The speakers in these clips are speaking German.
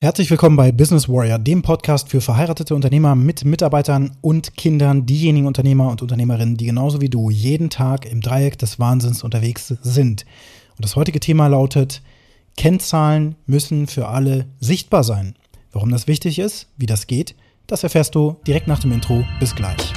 Herzlich willkommen bei Business Warrior, dem Podcast für verheiratete Unternehmer mit Mitarbeitern und Kindern, diejenigen Unternehmer und Unternehmerinnen, die genauso wie du jeden Tag im Dreieck des Wahnsinns unterwegs sind. Und das heutige Thema lautet, Kennzahlen müssen für alle sichtbar sein. Warum das wichtig ist, wie das geht, das erfährst du direkt nach dem Intro. Bis gleich.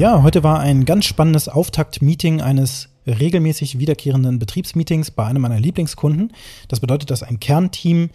Ja, heute war ein ganz spannendes Auftakt-Meeting eines regelmäßig wiederkehrenden Betriebsmeetings bei einem meiner Lieblingskunden. Das bedeutet, dass ein Kernteam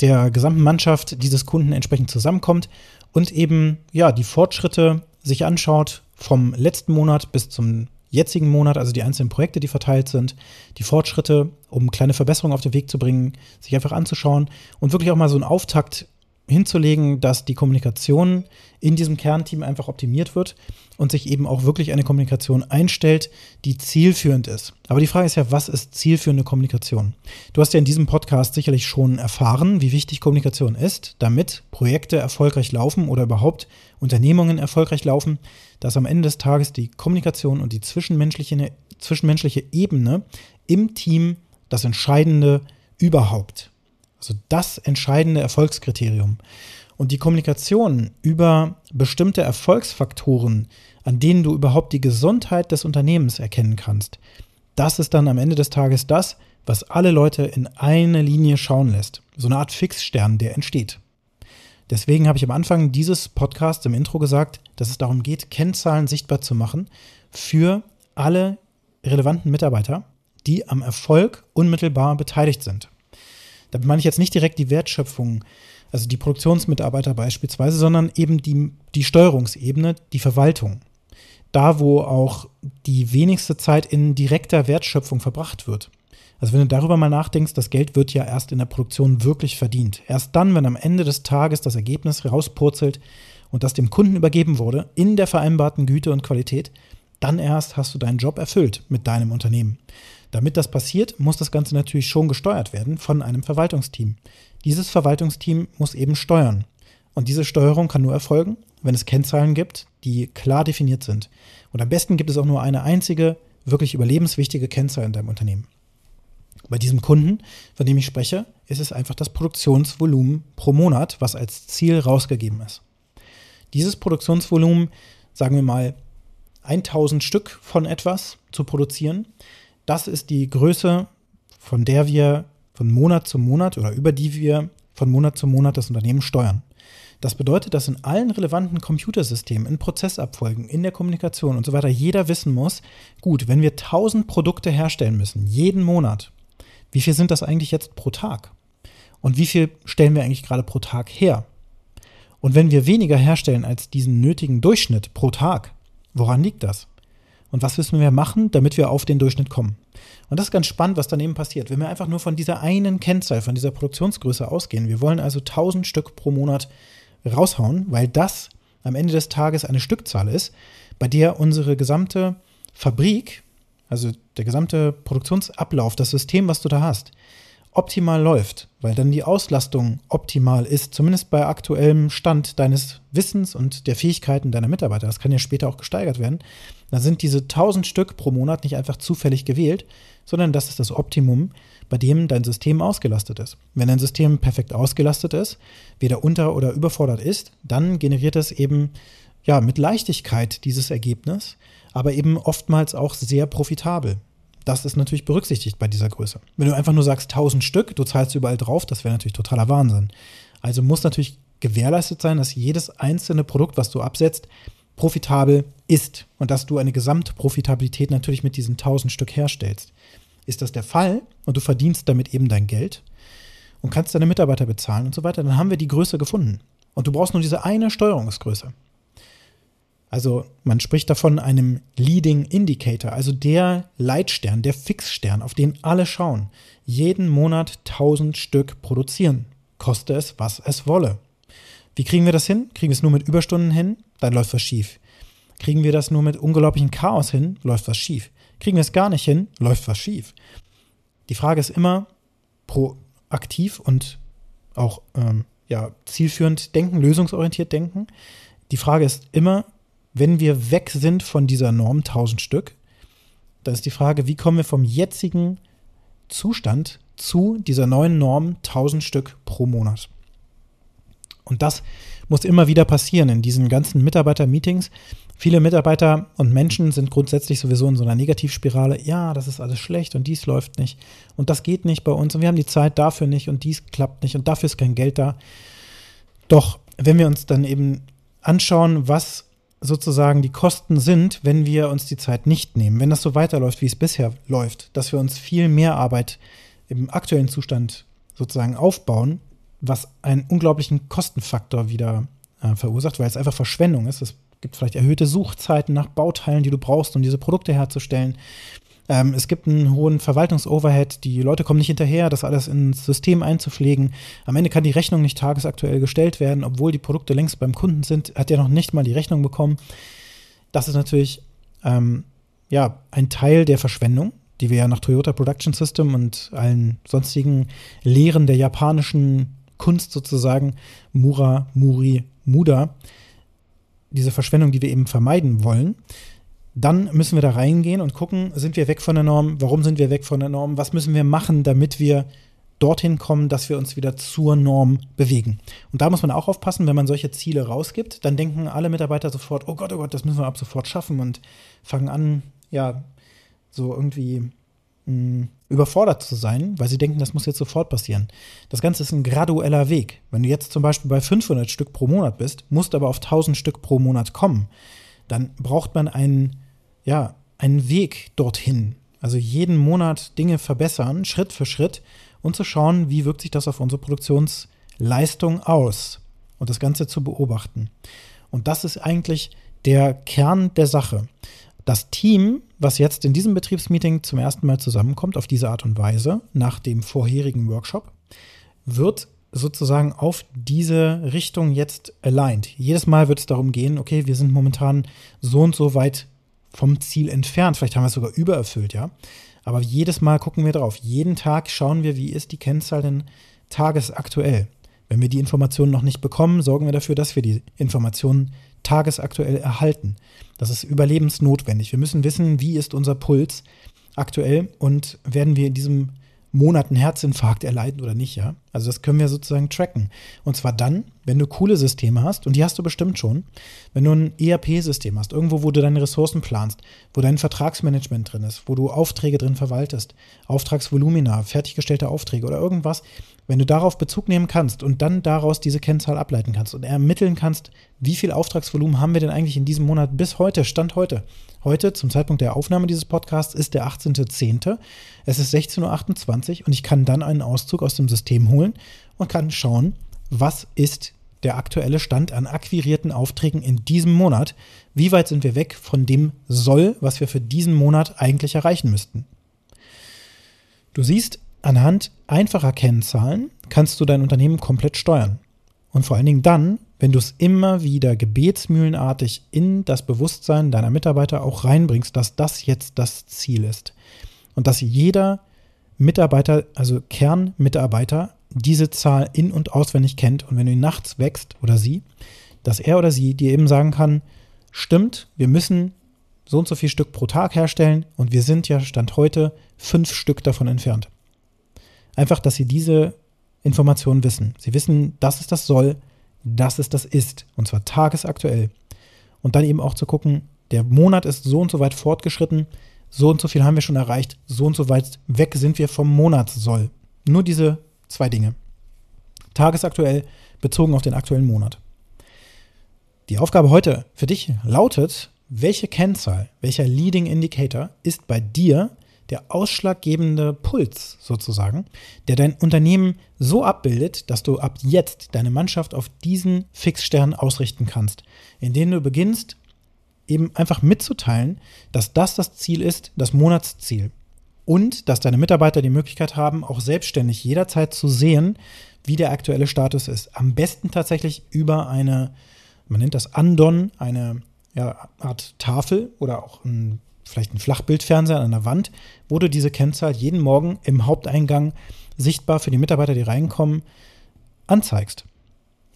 der gesamten Mannschaft dieses Kunden entsprechend zusammenkommt und eben ja die Fortschritte sich anschaut vom letzten Monat bis zum jetzigen Monat, also die einzelnen Projekte, die verteilt sind, die Fortschritte, um kleine Verbesserungen auf den Weg zu bringen, sich einfach anzuschauen und wirklich auch mal so einen Auftakt hinzulegen, dass die Kommunikation in diesem Kernteam einfach optimiert wird und sich eben auch wirklich eine Kommunikation einstellt, die zielführend ist. Aber die Frage ist ja, was ist zielführende Kommunikation? Du hast ja in diesem Podcast sicherlich schon erfahren, wie wichtig Kommunikation ist, damit Projekte erfolgreich laufen oder überhaupt Unternehmungen erfolgreich laufen, dass am Ende des Tages die Kommunikation und die zwischenmenschliche, zwischenmenschliche Ebene im Team das Entscheidende überhaupt also das entscheidende Erfolgskriterium. Und die Kommunikation über bestimmte Erfolgsfaktoren, an denen du überhaupt die Gesundheit des Unternehmens erkennen kannst, das ist dann am Ende des Tages das, was alle Leute in eine Linie schauen lässt. So eine Art Fixstern, der entsteht. Deswegen habe ich am Anfang dieses Podcasts im Intro gesagt, dass es darum geht, Kennzahlen sichtbar zu machen für alle relevanten Mitarbeiter, die am Erfolg unmittelbar beteiligt sind. Damit meine ich jetzt nicht direkt die Wertschöpfung, also die Produktionsmitarbeiter beispielsweise, sondern eben die, die Steuerungsebene, die Verwaltung. Da, wo auch die wenigste Zeit in direkter Wertschöpfung verbracht wird. Also wenn du darüber mal nachdenkst, das Geld wird ja erst in der Produktion wirklich verdient. Erst dann, wenn am Ende des Tages das Ergebnis rauspurzelt und das dem Kunden übergeben wurde, in der vereinbarten Güte und Qualität, dann erst hast du deinen Job erfüllt mit deinem Unternehmen. Damit das passiert, muss das Ganze natürlich schon gesteuert werden von einem Verwaltungsteam. Dieses Verwaltungsteam muss eben steuern. Und diese Steuerung kann nur erfolgen, wenn es Kennzahlen gibt, die klar definiert sind. Und am besten gibt es auch nur eine einzige, wirklich überlebenswichtige Kennzahl in deinem Unternehmen. Bei diesem Kunden, von dem ich spreche, ist es einfach das Produktionsvolumen pro Monat, was als Ziel rausgegeben ist. Dieses Produktionsvolumen, sagen wir mal 1000 Stück von etwas zu produzieren, das ist die Größe, von der wir von Monat zu Monat oder über die wir von Monat zu Monat das Unternehmen steuern. Das bedeutet, dass in allen relevanten Computersystemen, in Prozessabfolgen, in der Kommunikation und so weiter jeder wissen muss, gut, wenn wir 1000 Produkte herstellen müssen, jeden Monat, wie viel sind das eigentlich jetzt pro Tag? Und wie viel stellen wir eigentlich gerade pro Tag her? Und wenn wir weniger herstellen als diesen nötigen Durchschnitt pro Tag, woran liegt das? Und was müssen wir machen, damit wir auf den Durchschnitt kommen. Und das ist ganz spannend, was daneben passiert. Wenn wir einfach nur von dieser einen Kennzahl, von dieser Produktionsgröße ausgehen, wir wollen also 1000 Stück pro Monat raushauen, weil das am Ende des Tages eine Stückzahl ist, bei der unsere gesamte Fabrik, also der gesamte Produktionsablauf, das System, was du da hast, optimal läuft, weil dann die Auslastung optimal ist, zumindest bei aktuellem Stand deines Wissens und der Fähigkeiten deiner Mitarbeiter, das kann ja später auch gesteigert werden, dann sind diese 1000 Stück pro Monat nicht einfach zufällig gewählt, sondern das ist das Optimum, bei dem dein System ausgelastet ist. Wenn dein System perfekt ausgelastet ist, weder unter- oder überfordert ist, dann generiert es eben ja mit Leichtigkeit dieses Ergebnis, aber eben oftmals auch sehr profitabel. Das ist natürlich berücksichtigt bei dieser Größe. Wenn du einfach nur sagst 1000 Stück, du zahlst überall drauf, das wäre natürlich totaler Wahnsinn. Also muss natürlich gewährleistet sein, dass jedes einzelne Produkt, was du absetzt, profitabel ist und dass du eine Gesamtprofitabilität natürlich mit diesen 1000 Stück herstellst. Ist das der Fall und du verdienst damit eben dein Geld und kannst deine Mitarbeiter bezahlen und so weiter, dann haben wir die Größe gefunden. Und du brauchst nur diese eine Steuerungsgröße. Also man spricht davon einem Leading Indicator, also der Leitstern, der Fixstern, auf den alle schauen. Jeden Monat 1000 Stück produzieren, koste es, was es wolle. Wie kriegen wir das hin? Kriegen wir es nur mit Überstunden hin? Dann läuft was schief. Kriegen wir das nur mit unglaublichem Chaos hin? Läuft was schief. Kriegen wir es gar nicht hin? Läuft was schief. Die Frage ist immer, pro, aktiv und auch ähm, ja, zielführend denken, lösungsorientiert denken. Die Frage ist immer, wenn wir weg sind von dieser Norm 1000 Stück, dann ist die Frage, wie kommen wir vom jetzigen Zustand zu dieser neuen Norm 1000 Stück pro Monat? Und das muss immer wieder passieren in diesen ganzen Mitarbeiter-Meetings. Viele Mitarbeiter und Menschen sind grundsätzlich sowieso in so einer Negativspirale. Ja, das ist alles schlecht und dies läuft nicht und das geht nicht bei uns und wir haben die Zeit dafür nicht und dies klappt nicht und dafür ist kein Geld da. Doch wenn wir uns dann eben anschauen, was sozusagen die Kosten sind, wenn wir uns die Zeit nicht nehmen, wenn das so weiterläuft, wie es bisher läuft, dass wir uns viel mehr Arbeit im aktuellen Zustand sozusagen aufbauen, was einen unglaublichen Kostenfaktor wieder äh, verursacht, weil es einfach Verschwendung ist. Es gibt vielleicht erhöhte Suchzeiten nach Bauteilen, die du brauchst, um diese Produkte herzustellen. Ähm, es gibt einen hohen Verwaltungsoverhead, die Leute kommen nicht hinterher, das alles ins System einzupflegen. Am Ende kann die Rechnung nicht tagesaktuell gestellt werden, obwohl die Produkte längst beim Kunden sind, hat er noch nicht mal die Rechnung bekommen. Das ist natürlich ähm, ja, ein Teil der Verschwendung, die wir ja nach Toyota Production System und allen sonstigen Lehren der japanischen Kunst sozusagen, Mura, Muri, Muda, diese Verschwendung, die wir eben vermeiden wollen, dann müssen wir da reingehen und gucken, sind wir weg von der Norm, warum sind wir weg von der Norm, was müssen wir machen, damit wir dorthin kommen, dass wir uns wieder zur Norm bewegen. Und da muss man auch aufpassen, wenn man solche Ziele rausgibt, dann denken alle Mitarbeiter sofort, oh Gott, oh Gott, das müssen wir ab sofort schaffen und fangen an, ja, so irgendwie mh, überfordert zu sein, weil sie denken, das muss jetzt sofort passieren. Das Ganze ist ein gradueller Weg. Wenn du jetzt zum Beispiel bei 500 Stück pro Monat bist, musst aber auf 1000 Stück pro Monat kommen, dann braucht man einen, ja, einen Weg dorthin. Also jeden Monat Dinge verbessern, Schritt für Schritt und zu schauen, wie wirkt sich das auf unsere Produktionsleistung aus und das Ganze zu beobachten. Und das ist eigentlich der Kern der Sache. Das Team, was jetzt in diesem Betriebsmeeting zum ersten Mal zusammenkommt, auf diese Art und Weise, nach dem vorherigen Workshop, wird sozusagen auf diese Richtung jetzt aligned. Jedes Mal wird es darum gehen, okay, wir sind momentan so und so weit vom Ziel entfernt. Vielleicht haben wir es sogar übererfüllt, ja. Aber jedes Mal gucken wir drauf. Jeden Tag schauen wir, wie ist die Kennzahl denn tagesaktuell. Wenn wir die Informationen noch nicht bekommen, sorgen wir dafür, dass wir die Informationen tagesaktuell erhalten. Das ist überlebensnotwendig. Wir müssen wissen, wie ist unser Puls aktuell und werden wir in diesem Monat einen Herzinfarkt erleiden oder nicht, ja? Also das können wir sozusagen tracken. Und zwar dann, wenn du coole Systeme hast, und die hast du bestimmt schon, wenn du ein ERP-System hast, irgendwo, wo du deine Ressourcen planst, wo dein Vertragsmanagement drin ist, wo du Aufträge drin verwaltest, Auftragsvolumina, fertiggestellte Aufträge oder irgendwas, wenn du darauf Bezug nehmen kannst und dann daraus diese Kennzahl ableiten kannst und ermitteln kannst, wie viel Auftragsvolumen haben wir denn eigentlich in diesem Monat bis heute, Stand heute. zum Zeitpunkt der Aufnahme dieses Podcasts, ist der 18.10. Es ist 16.28 Uhr und ich kann dann einen Auszug aus dem System holen und kann schauen, was ist der aktuelle Stand an akquirierten Aufträgen in diesem Monat. Wie weit sind wir weg von dem Soll, was wir für diesen Monat eigentlich erreichen müssten? Du siehst, Anhand einfacher Kennzahlen kannst du dein Unternehmen komplett steuern. Und vor allen Dingen dann, wenn du es immer wieder gebetsmühlenartig in das Bewusstsein deiner Mitarbeiter auch reinbringst, dass das jetzt das Ziel ist. Und dass jeder Mitarbeiter, also Kernmitarbeiter, diese Zahl in- und auswendig kennt. Und wenn du ihn nachts wächst oder sie, dass er oder sie dir eben sagen kann, stimmt, wir müssen so und so viel Stück pro Tag herstellen und wir sind ja Stand heute fünf Stück davon entfernt. Einfach, dass sie diese Informationen wissen. Sie wissen, das ist das soll, das ist das ist. Und zwar tagesaktuell. Und dann eben auch zu gucken, der Monat ist so und so weit fortgeschritten, so und so viel haben wir schon erreicht, so und so weit weg sind wir vom Monatssoll. Nur diese zwei Dinge. Tagesaktuell bezogen auf den aktuellen Monat. Die Aufgabe heute für dich lautet, welche Kennzahl, welcher Leading Indicator ist bei dir der ausschlaggebende Puls sozusagen, der dein Unternehmen so abbildet, dass du ab jetzt deine Mannschaft auf diesen Fixstern ausrichten kannst, indem du beginnst, eben einfach mitzuteilen, dass das das Ziel ist, das Monatsziel. Und dass deine Mitarbeiter die Möglichkeit haben, auch selbstständig jederzeit zu sehen, wie der aktuelle Status ist. Am besten tatsächlich über eine, man nennt das Andon, eine ja, Art Tafel oder auch ein vielleicht ein Flachbildfernseher an der Wand, wo du diese Kennzahl jeden Morgen im Haupteingang sichtbar für die Mitarbeiter, die reinkommen, anzeigst.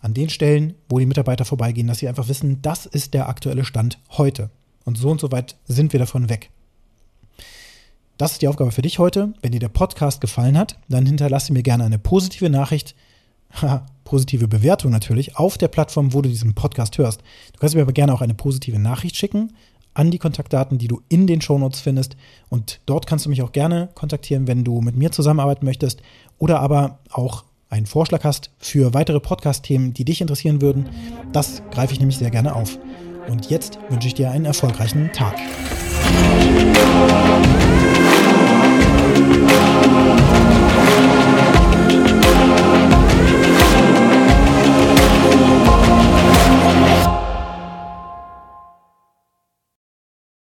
An den Stellen, wo die Mitarbeiter vorbeigehen, dass sie einfach wissen, das ist der aktuelle Stand heute. Und so und so weit sind wir davon weg. Das ist die Aufgabe für dich heute. Wenn dir der Podcast gefallen hat, dann hinterlasse mir gerne eine positive Nachricht, positive Bewertung natürlich, auf der Plattform, wo du diesen Podcast hörst. Du kannst mir aber gerne auch eine positive Nachricht schicken an die Kontaktdaten, die du in den Shownotes findest. Und dort kannst du mich auch gerne kontaktieren, wenn du mit mir zusammenarbeiten möchtest oder aber auch einen Vorschlag hast für weitere Podcast-Themen, die dich interessieren würden. Das greife ich nämlich sehr gerne auf. Und jetzt wünsche ich dir einen erfolgreichen Tag.